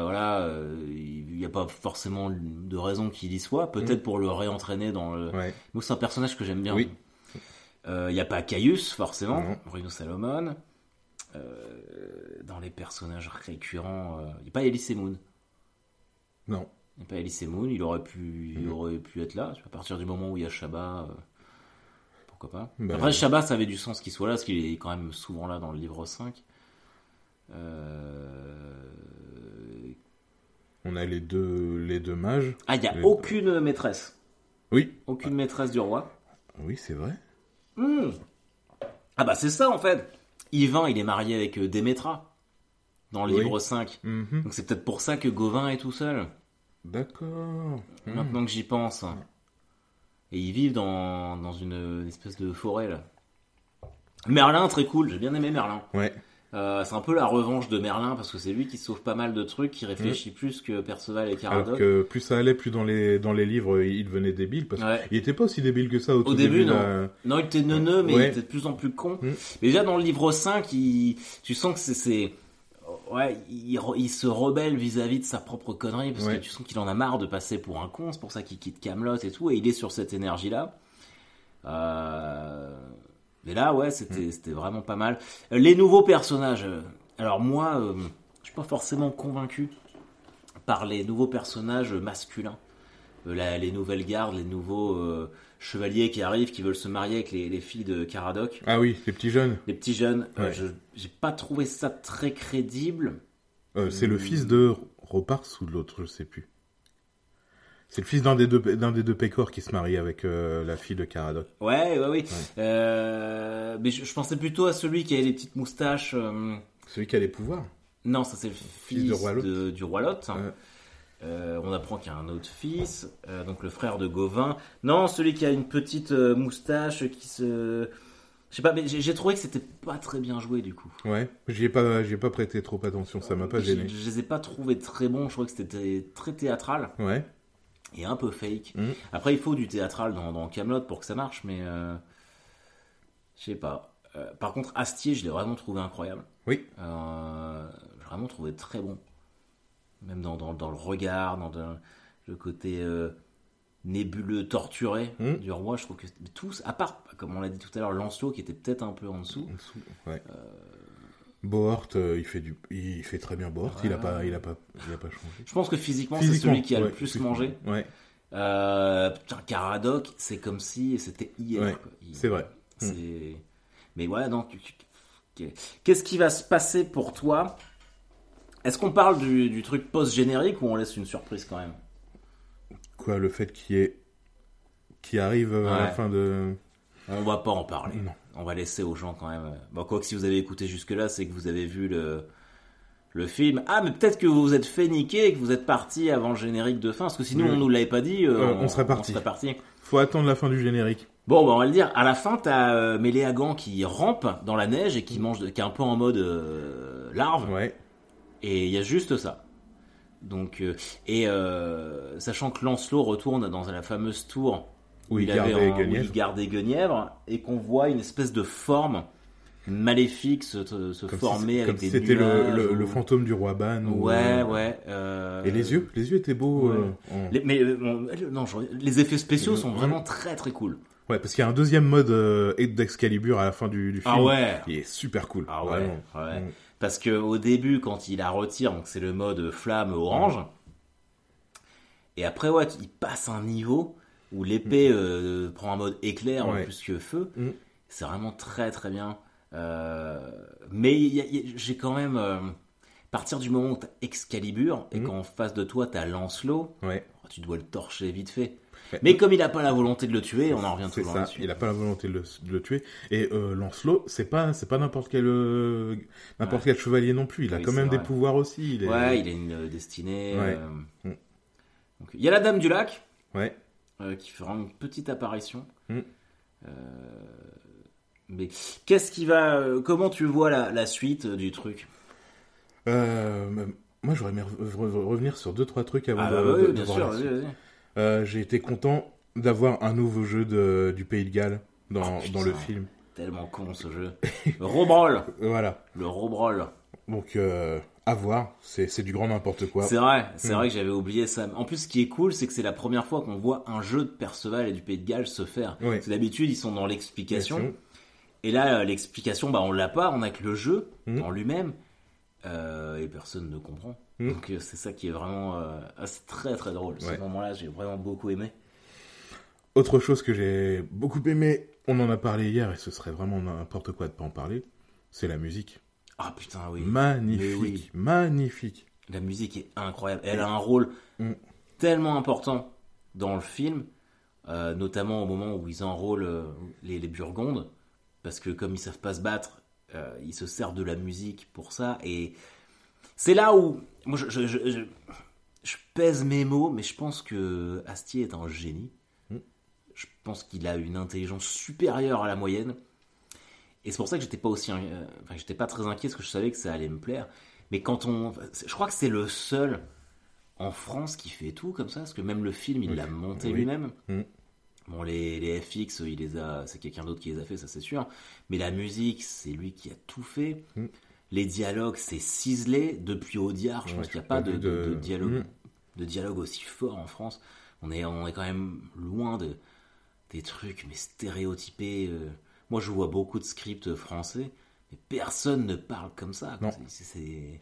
voilà, il n'y a pas forcément de raison qu'il y soit, peut-être pour le réentraîner dans le... Ouais. Moi, c'est un personnage que j'aime bien. Oui. Euh, Il n'y a pas Caius, forcément. Bruno Salomon. Euh, dans les personnages récurrents, euh, il n'y a pas Elise Moon. Non. Il n'y a pas Elise Moon, il aurait pu, il Mhm. aurait pu être là. À partir du moment où il y a Shabba, euh, pourquoi pas. Bah, Après, Shabba, ça avait du sens qu'il soit là, parce qu'il est quand même souvent là dans le livre 5. Euh... On a les deux, les deux mages. Ah, il n'y a Les- aucune maîtresse. Oui. Aucune maîtresse du roi. Oui, c'est vrai. Hmm. Ah bah c'est ça en fait. Yvain, il est marié avec euh, Démétra dans le Oui. livre 5. Mhm. Donc c'est peut-être pour ça que Gauvin est tout seul. D'accord. Maintenant que j'y pense. Et ils vivent dans, dans une, une espèce de forêt là. Merlin, très cool. J'ai bien aimé Merlin. Ouais. Euh, c'est un peu la revanche de Merlin parce que c'est lui qui sauve pas mal de trucs, qui réfléchit plus que Perceval et Alors Caradoc. que plus ça allait, plus dans les, dans les livres, il devenait débile. Parce Ouais. qu'il était pas aussi débile que ça au, Au tout début, non. Non, il était neuneux, mais Ouais. il était de plus en plus con. Mm. Mais déjà, dans le livre 5, il... tu sens que c'est... Ouais, il, il se rebelle vis-à-vis de sa propre connerie, parce Ouais. que tu sens qu'il en a marre de passer pour un con, c'est pour ça qu'il quitte Camelot et tout, et il est sur cette énergie-là. Euh... Mais là, ouais, c'était vraiment pas mal. Euh, Les nouveaux personnages, euh, alors moi, euh, je suis pas forcément convaincu par les nouveaux personnages masculins. Euh, la- les nouvelles gardes, les nouveaux euh, chevaliers qui arrivent, qui veulent se marier avec les, les filles de Caradoc, Ah oui, les petits jeunes. les petits jeunes. Ouais. je j'ai pas trouvé ça très crédible. C'est le fils de Ropars ou de l'autre, je sais plus. C'est le fils d'un des deux, d'un des deux Pécor qui se marie avec euh, la fille de Caradoc. Ouais, ouais, oui. Euh, mais je, je pensais plutôt à celui qui avait les petites moustaches. euh, Celui qui a les pouvoirs. Non, ça c'est le fils, du roi Lot. de- du roi Lot. Ouais. Euh, on apprend qu'il y a un autre fils, donc le frère de Gauvin. Non, celui qui a une petite moustache qui se. Je sais pas, mais j'ai trouvé que c'était pas très bien joué du coup. Ouais, j'y ai pas, ai pas prêté trop attention, ça m'a pas gêné. je les ai pas trouvés très bons, je trouvais que c'était très théâtral Ouais. Et un peu fake. Mhm. Après, il faut du théâtral dans, dans Camelot pour que ça marche, mais euh, je sais pas. Euh, par contre, Astier, je l'ai vraiment trouvé incroyable. Oui. Euh, j'ai vraiment trouvé très bon. Même dans, dans, dans le regard, dans de- le côté euh, nébuleux, torturé Mhm. du roi. Je trouve que tous, à part, comme on l'a dit tout à l'heure, Lancelot qui était peut-être un peu en dessous. En dessous, Ouais. Bohort, euh, il fait du, il fait très bien Bohort. Il a Ouais. pas, il a pas, il a pas changé. Je pense que physiquement, c'est celui qui a le ouais, plus physiquement. mangé. Ouais, Euh, putain, Caradoc, c'est comme si c'était hier. Ouais. Il- c'est vrai. c'est- Mais ouais, non. tu- Qu'est-ce qui va se passer pour toi? Est-ce qu'on parle du, du truc post-générique ou on laisse une surprise quand même? Quoi, le fait qu'il y ait, qui arrive à la Ouais. fin de. On va pas en parler. Non. On va laisser aux gens quand même. euh, Bon, quoi que si vous avez écouté jusque-là, c'est que vous avez vu le, le film. Ah, mais peut-être que vous vous êtes fait niquer et que vous êtes parti avant le générique de fin. Parce que sinon, Oui. on nous l'avait pas dit. euh, Euh, on serait parti. parti. Faut attendre la fin du générique. Bon, bah, on va le dire. À la fin, t'as euh, Méléagan qui rampe dans la neige et qui mange, de- qui est un peu en mode euh, larve. Ouais. Et il y a juste ça. Donc, et sachant que Lancelot retourne dans la fameuse tour Où il avait gardait un- où il gardait Guenièvre, et qu'on voit une espèce de forme maléfiques se, se Comme former si- avec comme des c'était le, nuages le, ou- le fantôme du roi Ban. ou- Ouais, ouais. euh, Et les yeux, les yeux étaient beaux. Ouais. euh, en- les- mais euh, non, je- les effets spéciaux sont Mhm. vraiment très très cool. Ouais, parce qu'il y a un deuxième mode euh, d'Excalibur à la fin du, du film. Ah ouais. Il est super cool. Ah ouais, vraiment. ouais. Mm. Parce que au début, quand il la retire, donc c'est le mode flamme orange. Et après, ouais, il passe un niveau où l'épée euh, prend un mode éclair Ouais. plus que feu. Mm. C'est vraiment très très bien. Euh, mais j'ai quand même. euh, à partir du moment où t'as Excalibur et Mm. qu'en face de toi t'as Lancelot, Ouais. tu dois le torcher vite fait. Ouais. Mais comme il a pas la volonté de le tuer, on en revient toujours ça. là-dessus. Il a pas la volonté de le, de le tuer. Et euh, Lancelot, c'est pas, c'est pas n'importe quel, euh, n'importe Ouais. quel chevalier non plus. Il a quand même des pouvoirs aussi. Il est... Ouais, il a une destinée. Euh, Mm. donc, il y a la Dame du Lac. Ouais. Euh, qui fera une petite apparition. Mm. Euh, mais qu'est-ce qui va. euh, comment tu vois la, la suite du truc? Moi, j'aurais aimé re- re- revenir sur deux trois trucs avant Ah, de, bah, oui, de bien sûr, vas-y, J'ai été content d'avoir un nouveau jeu de, du Pays de Galles dans, Oh, putain. dans le film. Tellement con ce jeu. Robrol Voilà. Le Robrol Donc, euh, à voir. C'est c'est du grand n'importe quoi. C'est vrai, c'est Mm. vrai que j'avais oublié ça. En plus, ce qui est cool, c'est que c'est la première fois qu'on voit un jeu de Perceval et du Pays de Galles se faire. Que d'habitude, ils sont dans l'explication. Et là, euh, l'explication, bah, on l'a pas, on a que le jeu Mm. en lui-même. euh, et personne ne comprend. Mm. Donc euh, c'est ça qui est vraiment... euh, ah, c'est très très drôle. Ce Ouais. moment-là, j'ai vraiment beaucoup aimé. Autre chose que j'ai beaucoup aimé, on en a parlé hier et ce serait vraiment n'importe quoi de pas en parler, c'est la musique. Ah putain, oui. Magnifique, oui. magnifique. La musique est incroyable. Elle a un rôle Mm. tellement important dans le film, euh, notamment au moment où ils enrôlent euh, les, les Burgondes, parce que comme ils savent pas se battre, euh, ils se servent de la musique pour ça. Et c'est là où moi je, je, je- je- je pèse mes mots, mais je pense que Astier est un génie. Mm. Je pense qu'il a une intelligence supérieure à la moyenne. Et c'est pour ça que j'étais pas aussi, euh, enfin, j'étais pas très inquiet parce que je savais que ça allait me plaire. Mais quand on, je crois que c'est le seul en France qui fait tout comme ça, parce que même le film il Oui. l'a monté Oui. lui-même. Mm. Bon, les, les FX, il les a, c'est quelqu'un d'autre qui les a fait, ça c'est sûr. Mais la musique, c'est lui qui a tout fait. Mm. Les dialogues, c'est ciselé depuis Audiard. Je Ouais, pense qu'il n'y a pas de, de- de- de dialogue, Mm. de dialogue aussi fort en France. On est, on est quand même loin de des trucs mais stéréotypés. euh. Moi, je vois beaucoup de scripts français, mais personne ne parle comme ça. C'est-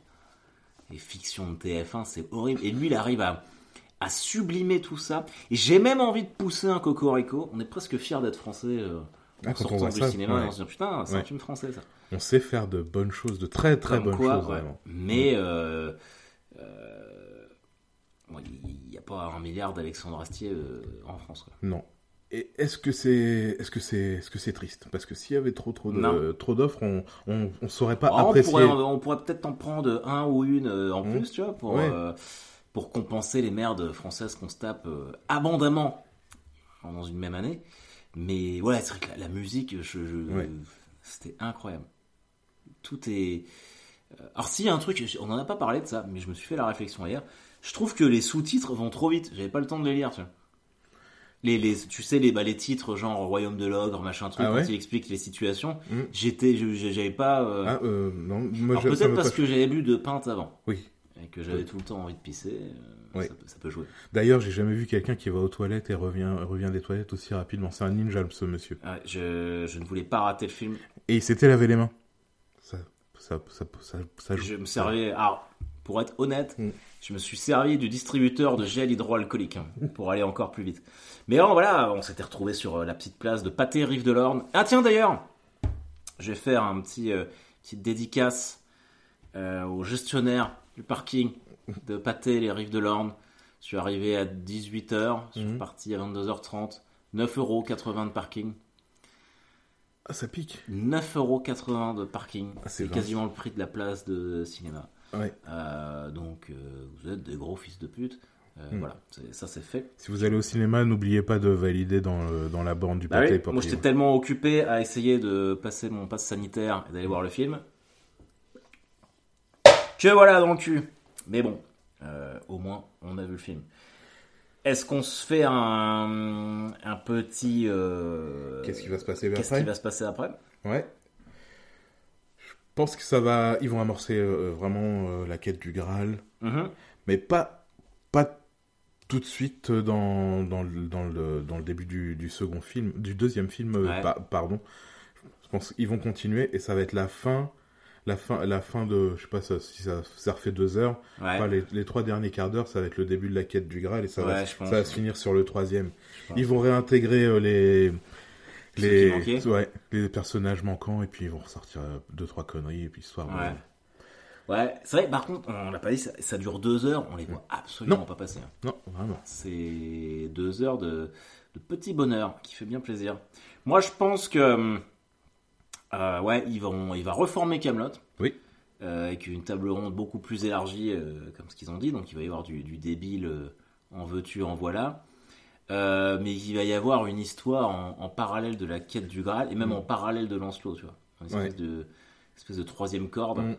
les fictions de TF1, c'est horrible. Et lui, il arrive à, à sublimer tout ça. Et j'ai même envie de pousser un cocorico. On est presque fiers d'être français euh, Ah, en quand on sortant voit du ça, cinéma. ouais. on se dit putain, c'est un Ouais. film français ça. On sait faire de bonnes choses, de très très Comme bonnes quoi, choses ouais. vraiment. Mais euh, euh, bon, il n'y a pas un milliard d'Alexandre Astier euh, en France. Quoi. Non. Et est-ce que c'est est-ce que c'est est-ce que c'est triste? Parce que s'il y avait trop trop de Non. trop d'offres, on, on on saurait pas Ah, on apprécier. pourrait, on pourrait peut-être en prendre un ou une euh, en Mmh. plus, tu vois, pour, Ouais. euh, pour compenser les merdes françaises qu'on se tape euh, abondamment dans une même année. Mais voilà, c'est vrai que la, la musique, je, je- Ouais. c'était incroyable. Tout est. Alors, s'il y a un truc, on en a pas parlé de ça, mais je me suis fait la réflexion hier. Je trouve que les sous-titres vont trop vite. J'avais pas le temps de les lire, tu vois. Les, les, tu sais, les, bah, les titres genre Royaume de l'Ogre, machin truc, Ah quand il explique les situations, Mm. j'étais, j'avais pas. euh, Ah euh, non, moi peut-être parce que j'avais bu de pinte avant Oui. et que j'avais tout le temps envie de pisser, euh, Oui. ça, peut, ça peut jouer. D'ailleurs, j'ai jamais vu quelqu'un qui va aux toilettes et revient revient des toilettes aussi rapidement. C'est un ninja ce monsieur. Ouais, je, je ne voulais pas rater le film. Et il s'était lavé les mains. Ça ça ça ça, ça joue. Je me servais. Alors, pour être honnête, Mm. je me suis servi du distributeur de gel hydroalcoolique hein, pour aller encore plus vite. Mais alors voilà, on s'était retrouvé sur euh, la petite place de Pâté Rive de l'Orne. Ah tiens d'ailleurs, je vais faire un petit euh, petite dédicace euh, au gestionnaire du parking de Pâté les Rives de l'Orne. Je suis arrivé à 18h, je suis Mhm. parti à 22h30. 9,80€ de parking. Ah, ça pique. 9,80€ de parking. Ah, c'est quasiment le prix de la place de cinéma. Ouais. Euh, donc, euh, vous êtes des gros fils de pute. Euh, Hmm. Voilà, ça c'est fait. Si vous allez au cinéma, n'oubliez pas de valider dans, le- dans la borne du Bah pâté. oui, moi j'étais tellement occupé à essayer de passer mon passe sanitaire et d'aller voir le film que voilà dans le cul. Mais bon, euh, au moins on a vu le film. Est-ce qu'on se fait un, un petit. euh, Qu'est-ce qui va se passer Qu'est-ce après qui va se passer après? Ouais. Pense que ça va, ils vont amorcer euh, vraiment euh, la quête du Graal, Mhm. mais pas, pas tout de suite dans, dans, le, dans, le, dans le début du, du second film, du deuxième film, euh, Ouais. pa- pardon. Je pense qu'ils vont continuer et ça va être la fin, la fin, la fin de, je sais pas si ça, ça refait deux heures. Ouais. Enfin, les, les trois derniers quarts d'heure, ça va être le début de la quête du Graal et ça, va, Ouais, je pense, ça va se finir sur le troisième. Ils vont réintégrer euh, les les ouais, les personnages manquants et puis ils vont ressortir euh, deux trois conneries et puis histoire. Ouais. Ouais, c'est vrai, par contre, on l'a pas dit, ça, ça dure deux heures, on les voit absolument Non. pas passer. hein. Non, vraiment. C'est deux heures de, de petit bonheur qui fait bien plaisir. Moi, je pense que euh, ouais, ils vont, il va reformer Camelot Oui. avec une table ronde beaucoup plus élargie, euh, comme ce qu'ils ont dit. Donc, il va y avoir du, du débile euh, en veux-tu, en voilà. Euh, mais il va y avoir une histoire en, en parallèle de la quête du Graal et même en parallèle de Lancelot, tu vois, une espèce, Ouais. de, espèce de troisième corde Mm.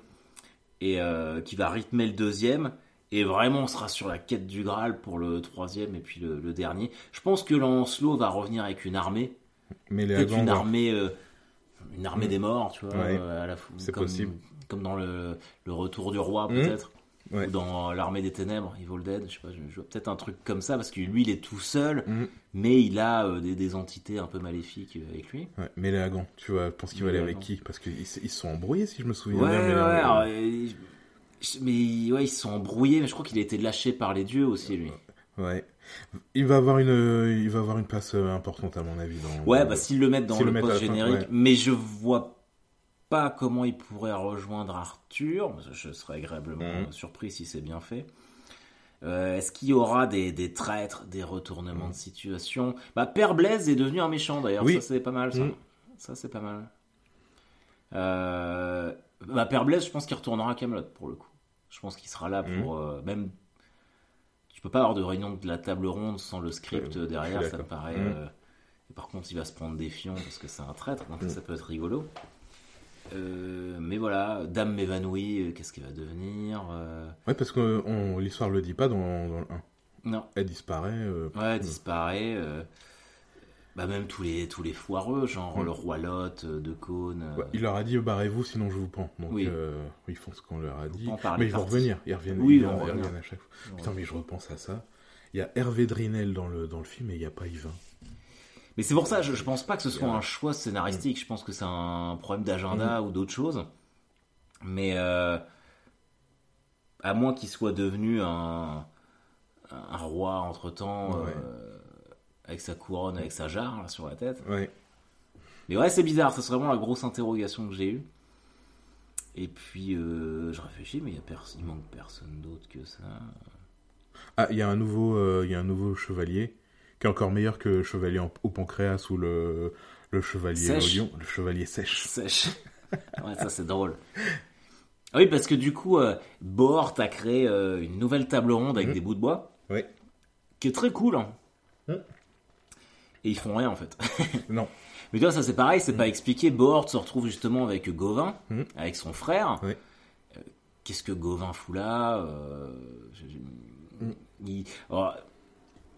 et euh, qui va rythmer le deuxième. Et vraiment, on sera sur la quête du Graal pour le troisième et puis le, le dernier. Je pense que Lancelot va revenir avec une armée, Mais peut-être une armée, euh, une armée Mm. des morts, tu vois, Ouais. à la C'est comme, possible. comme dans le, le Retour du Roi, Mm. peut-être. Ouais. Ou dans l'armée des ténèbres, Evil Dead, je sais pas, je, je vois peut-être un truc comme ça, parce que lui, il est tout seul, Mm. mais il a euh, des, des entités un peu maléfiques euh, avec lui. Ouais, mais les Hagans, tu vois, je pense qu'il va aller avec qui? Parce qu'ils s- ils se sont embrouillés si je me souviens Ouais, bien. ouais, mais, ouais, euh, alors, euh, mais ouais, ils se sont embrouillés, mais je crois qu'il a été lâché par les dieux aussi, lui. ouais. Il va avoir une, il va avoir une place importante à mon avis dans. Ouais, bah s'ils le mettent dans le le post générique, mais je vois pas comment il pourrait rejoindre Arthur. Je serais agréablement Mhm. surpris si c'est bien fait. Euh, Est-ce qu'il y aura des, des traîtres, des retournements de situation? Bah, Père Blaise est devenu un méchant d'ailleurs, Oui. ça c'est pas mal ça. Mhm. Ça c'est pas mal. Euh... Bah, Père Blaise, je pense qu'il retournera à Camelot pour le coup. Je pense qu'il sera là pour Mhm. euh, même. Tu peux pas avoir de réunion de la table ronde sans le script Ouais, derrière, ça me paraît. Mhm. et par contre, il va se prendre des fions parce que c'est un traître, donc Mhm. ça peut être rigolo. Euh, mais voilà, Dame m'évanouit, euh, qu'est-ce qu'elle va devenir euh, Ouais, parce que l'histoire le dit pas dans, dans le 1. Non, Elle disparaît. ouais, elle disparaît. Bah même tous les tous les foireux, genre Mhm. le roi Lot, de Cône. ouais, il leur a dit barrez-vous sinon je vous pends. Donc Oui. ils font ce qu'on leur a dit. Mais ils vont revenir. Ils reviennent, Oui, ils, reviennent à chaque fois. Putain, mais je repense à ça. Il y a Hervé Drinel dans le, dans le film et il n'y a pas Yvain. Mais c'est pour ça, je, je pense pas que ce soit un choix scénaristique. Je pense que c'est un problème Mm. d'agenda ou d'autre chose. Mais euh, à moins qu'il soit devenu un, un roi entre temps, Ouais. avec sa couronne, avec sa jarre là, sur la tête. Ouais. Mais ouais, c'est bizarre. Serait vraiment la grosse interrogation que j'ai eue. Et puis euh, je réfléchis, mais il, y a il manque personne d'autre que ça. Ah, il y a un nouveau, euh, il y a un nouveau chevalier qui est encore meilleur que chevalier au pancréas ou le, le chevalier Sèche. au lion. Le chevalier sèche. Sèche. ouais, ça c'est drôle. Ah Oui, parce que du coup, euh, Bohort a créé euh, une nouvelle table ronde avec Mhm. des bouts de bois, Oui. qui est très cool. hein. Mhm. Et ils font rien en fait. Non. Mais tu vois, ça c'est pareil, c'est pas expliqué. Bohort se retrouve justement avec Gauvin, avec son frère. Oui. Euh, Qu'est-ce que Gauvin fout là Euh, il- alors,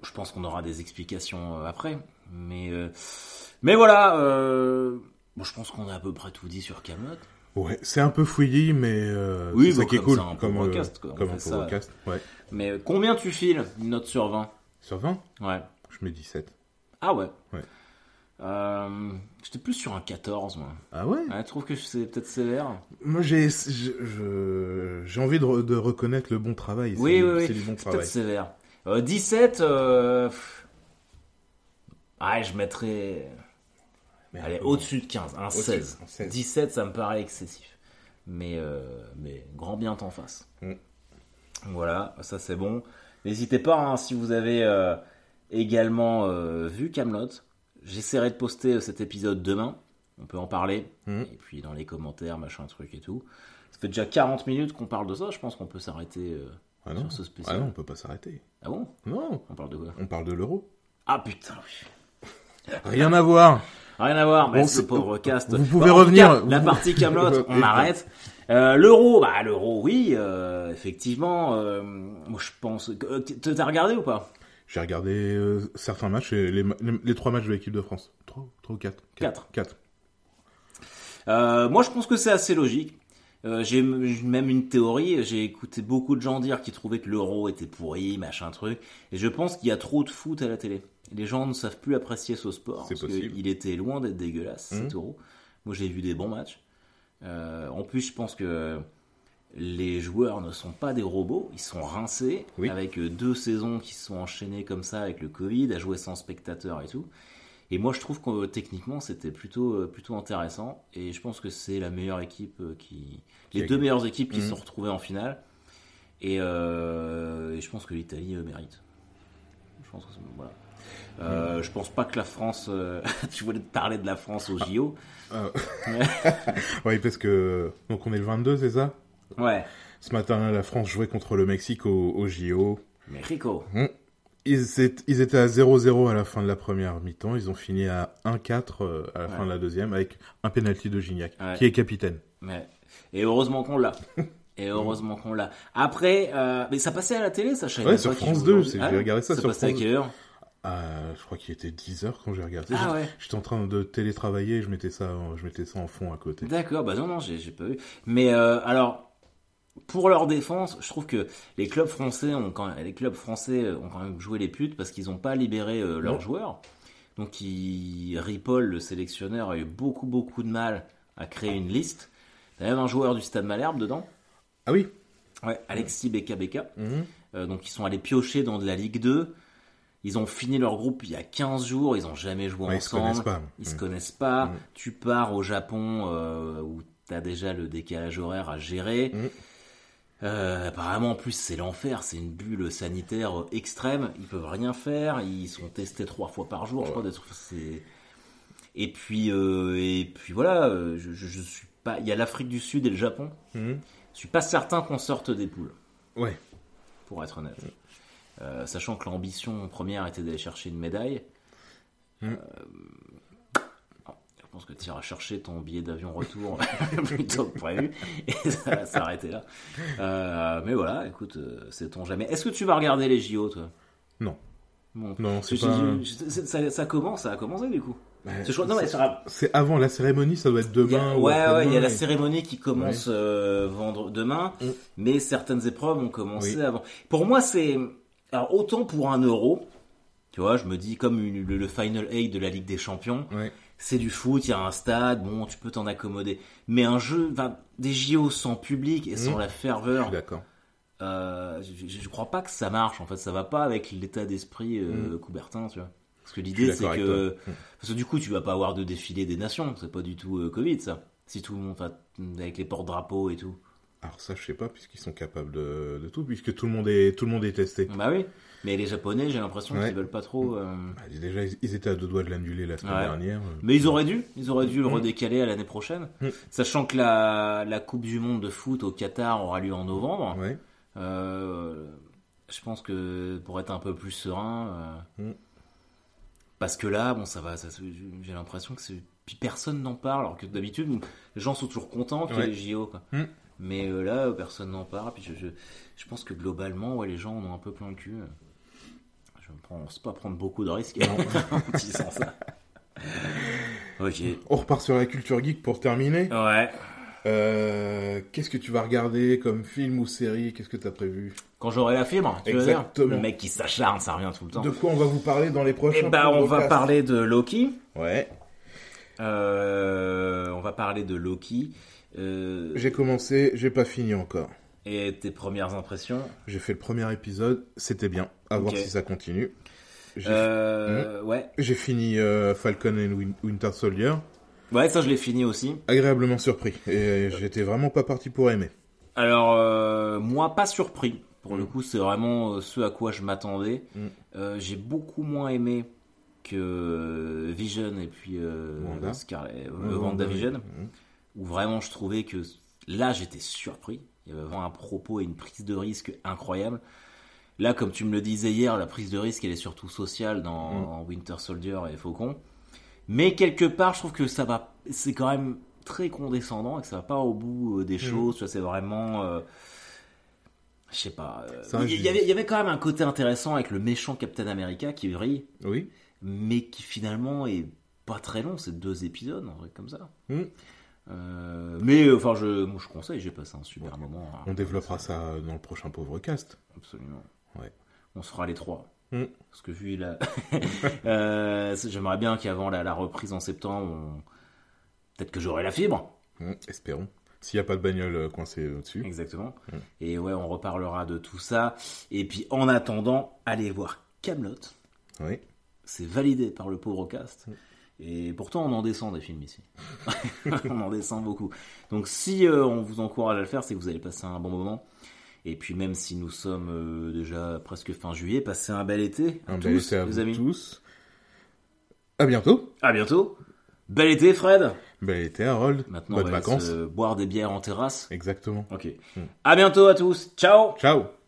Je pense qu'on aura des explications euh, après. Mais, euh, mais voilà, euh, bon, je pense qu'on a à peu près tout dit sur Camelot. Ouais, c'est un peu fouillis, mais euh, Oui, c'est ça qui est cool. ça, un comme pauvre cast, quoi. On comme un ça. Ouais. Mais euh, combien tu files une note sur 20 Sur 20, Ouais. je mets 17. Ah ouais Ouais. Euh, J'étais plus sur un 14, moi. Ah ouais Ouais, tu trouves que c'est peut-être sévère Moi, j'ai je- je- j'ai envie de, re- de reconnaître le bon travail. Oui, oui, oui. C'est du bon C'est travail. peut-être sévère. Euh, 17, euh... pff. Ah, je mettrais... Mais Allez, au-dessus de 15, un Au-dessus, 16. un 16. 17, ça me paraît excessif. Mais, euh, mais grand bien t'en face. Mm. Voilà, ça c'est bon. N'hésitez pas, hein, si vous avez euh, également euh, vu Camelot, j'essaierai de poster euh, cet épisode demain. On peut en parler. Mm. Et puis dans les commentaires, machin, truc et tout. Ça fait déjà 40 minutes qu'on parle de ça. Je pense qu'on peut s'arrêter euh, Ah non. sur ce spécial. Ah non, on peut pas s'arrêter. Ah bon? Non, On parle de quoi? On parle de l'euro. Ah putain, oui. Rien à voir. Rien à voir, mais Bon, ce pauvre cast. vous pouvez revenir, cas, vous la partie Camelot, on arrête. Euh, l'euro, bah l'euro, oui, euh, effectivement. euh, moi, je pense. T'as regardé ou pas? J'ai regardé certains matchs, et les, ma- les, les trois matchs de l'équipe de France. Trois, trois ou quatre Quatre. Quatre. Moi, je pense que c'est assez logique. Euh, j'ai même une théorie. J'ai écouté beaucoup de gens dire qu'ils trouvaient que l'euro était pourri, machin truc. Et je pense qu'il y a trop de foot à la télé. Les gens ne savent plus apprécier ce sport. C'est parce possible. qu'il était loin d'être dégueulasse, Mhm. cet euro. Moi, j'ai vu des bons matchs. Euh, en plus, je pense que les joueurs ne sont pas des robots. Ils sont rincés. Oui. Avec euh, deux saisons qui se sont enchaînées comme ça avec le Covid, à jouer sans spectateurs et tout. Et moi, je trouve que euh, techniquement, c'était plutôt, euh, plutôt intéressant. Et je pense que c'est la meilleure équipe euh, qui. Les deux meilleures équipes qui Mhm. se sont retrouvées en finale. Et, euh, et je pense que l'Italie mérite. Je pense que c'est- voilà. Euh, Je pense pas que la France. euh, tu voulais te parler de la France au JO. Euh, Ouais. Oui, parce que. Donc, on est le 22, c'est ça? Ouais. Ce matin, la France jouait contre le Mexique au, au JO. Mais Rico. Ils, étaient- à 0-0 à la fin de la première mi-temps. Ils ont fini à 1-4 euh, à la fin de la deuxième avec un penalty de Gignac, Ouais. qui est capitaine. Et heureusement qu'on l'a. Et heureusement qu'on l'a. Après, euh, mais ça passait à la télé, ça, savais Ouais, sur France jouaient 2, aujourd'hui. c'est- Ah j'ai ouais regardé ça Ça sur passait à France quelle heure Ah, je crois qu'il était 10h quand j'ai regardé. Ah J'étais- ouais. J'étais en train de télétravailler et je mettais ça, en- je mettais ça en fond à côté. D'accord, bah non, non, j'ai j'ai pas vu. Mais euh, alors, pour leur défense, je trouve que les clubs français ont quand les clubs français ont quand même joué les putes parce qu'ils n'ont pas libéré euh, leurs Ouais. joueurs. Donc, il, Ripoll, le sélectionneur, a eu beaucoup, beaucoup de mal à créer une liste. T'as même un joueur du Stade Malherbe dedans. Ah oui Ouais, Alexis Beka Beka. Mhm. Euh, donc ils sont allés piocher dans de la Ligue 2. Ils ont fini leur groupe il y a 15 jours, ils ont jamais joué Ouais, Ils se ensemble. connaissent pas. Ils se Mhm. connaissent pas. Mm. Tu pars au Japon euh, où tu as déjà le décalage horaire à gérer. Mm. Euh, apparemment, en plus, c'est l'enfer. C'est une bulle sanitaire euh, extrême. Ils peuvent rien faire. Ils sont testés trois fois par jour, je crois. C'est... Et puis, euh, et puis voilà. Je, je, je suis pas. Il y a l'Afrique du Sud et le Japon. Mhm. Je suis pas certain qu'on sorte des poules Ouais. pour être honnête. Euh, sachant que l'ambition première était d'aller chercher une médaille. Mm. Euh, je pense que tu iras chercher ton billet d'avion retour plus tôt que prévu et ça va s'arrêter là. Euh, mais voilà, écoute, euh, sait-on jamais. Est-ce que tu vas regarder les JO, toi? Non. Bon. Non, c'est pas. ça, commence, ça a commencé du coup. Ouais, C'est avant la cérémonie, ça doit être a- demain. ou ouais, ouais, il y a la cérémonie qui commence euh, vendre demain, Mm. mais certaines épreuves ont commencé Oui. avant. Pour moi, c'est alors autant pour un euro, tu vois, je me dis comme une- le, le Final 8 de la Ligue des Champions, Ouais. C'est du foot, il y a un stade, bon, tu peux t'en accommoder. Mais un jeu, des JO sans public et sans Mm. la ferveur, d'accord. euh, je, je- crois pas que ça marche. En fait, ça va pas avec l'état d'esprit euh, Coubertin, tu vois. Parce que l'idée, c'est que avec toi. Mm. parce que du coup, tu vas pas avoir de défilé des nations. C'est pas du tout euh, Covid, ça. Si tout le monde, enfin, avec les porte-drapeaux et tout. Alors ça, je sais pas, puisqu'ils sont capables de, de tout, puisque tout le monde est, tout le monde est testé. Bah oui. Mais les Japonais, j'ai l'impression Ouais. qu'ils veulent pas trop. euh, Bah, déjà, ils ils étaient à deux doigts de l'annuler la semaine Ouais. dernière. Mais ils auraient dû, ils auraient dû le Mm. redécaler à l'année prochaine, Mm. sachant que la, la Coupe du Monde de foot au Qatar aura lieu en novembre. Ouais. Euh, je pense que pour être un peu plus serein, euh, Mm. parce que là, bon, ça va, ça, j'ai l'impression que c'est, puis personne n'en parle, alors que d'habitude, les gens sont toujours contents qu'il y ait les JO, quoi. Mais euh, là, personne n'en parle. Puis je, je, je pense que globalement, ouais, les gens en ont un peu plein le cul. Je me prends, c'est pas prendre beaucoup de risques en disant ça. Ok. On repart sur la culture geek pour terminer. Ouais. Euh, Qu'est-ce que tu vas regarder comme film ou série? Qu'est-ce que tu as prévu? Quand j'aurai la fibre, tu veux dire? Exactement. Le mec qui s'acharne, ça revient tout le temps. De quoi on va vous parler dans les prochains Eh ben, on va parler de Loki. Ouais. Euh, on va parler de Loki. Euh, J'ai commencé, j'ai pas fini encore. et tes premières impressions J'ai fait le premier épisode, c'était bien. À voir si ça continue. J'ai euh, Ouais. j'ai fini euh, Falcon and Win- Winter Soldier. Ouais, ça je l'ai fini aussi. Agréablement surpris. Et j'étais vraiment pas parti pour aimer. Alors, moi, pas surpris. Pour le Mm. coup, c'est vraiment ce à quoi je m'attendais. Mm. Euh, J'ai beaucoup moins aimé que Vision et puis Wanda. Scarlet, Ouais, WandaVision, Mhm. Où vraiment je trouvais que là, j'étais surpris. Il y avait vraiment un propos et une prise de risque incroyable. Là, comme tu me le disais hier, la prise de risque, elle est surtout sociale dans Mm. en Winter Soldier et Faucon. Mais quelque part, je trouve que ça va, c'est quand même très condescendant et que ça va pas au bout euh, des choses. Tu vois, c'est vraiment, euh, je sais pas. euh, il y, avait, il y avait quand même un côté intéressant avec le méchant Captain America qui brille, Oui. mais qui finalement est pas très long. C'est deux épisodes, un truc comme ça. Mm. Euh, mais enfin, je, moi, je conseille, j'ai passé un super moment. On développera ça dans le prochain pauvre cast. Absolument. Ouais. On sera les trois. Mm. Parce que vu la... euh, j'aimerais bien qu'avant la, la, reprise en septembre, on... peut-être que j'aurai la fibre. Mm, espérons. S'il n'y a pas de bagnole coincée au-dessus. Exactement. Mm. Et ouais, on reparlera de tout ça. Et puis en attendant, allez voir Camelot. Oui. C'est validé par le pauvre cast. Et pourtant, on en descend des films ici. on en descend beaucoup. Donc, si euh, on vous encourage à le faire, c'est que vous allez passer un bon moment. Et puis, même si nous sommes euh, déjà presque fin juillet, passez un bel été. Un tous, bel été à les vous amis. tous. À bientôt. À bientôt. Bel été, Fred. Bel été, Harold. Maintenant, Bonnes on va vacances. se boire des bières en terrasse. Exactement. Ok. Mm. À bientôt à tous. Ciao. Ciao.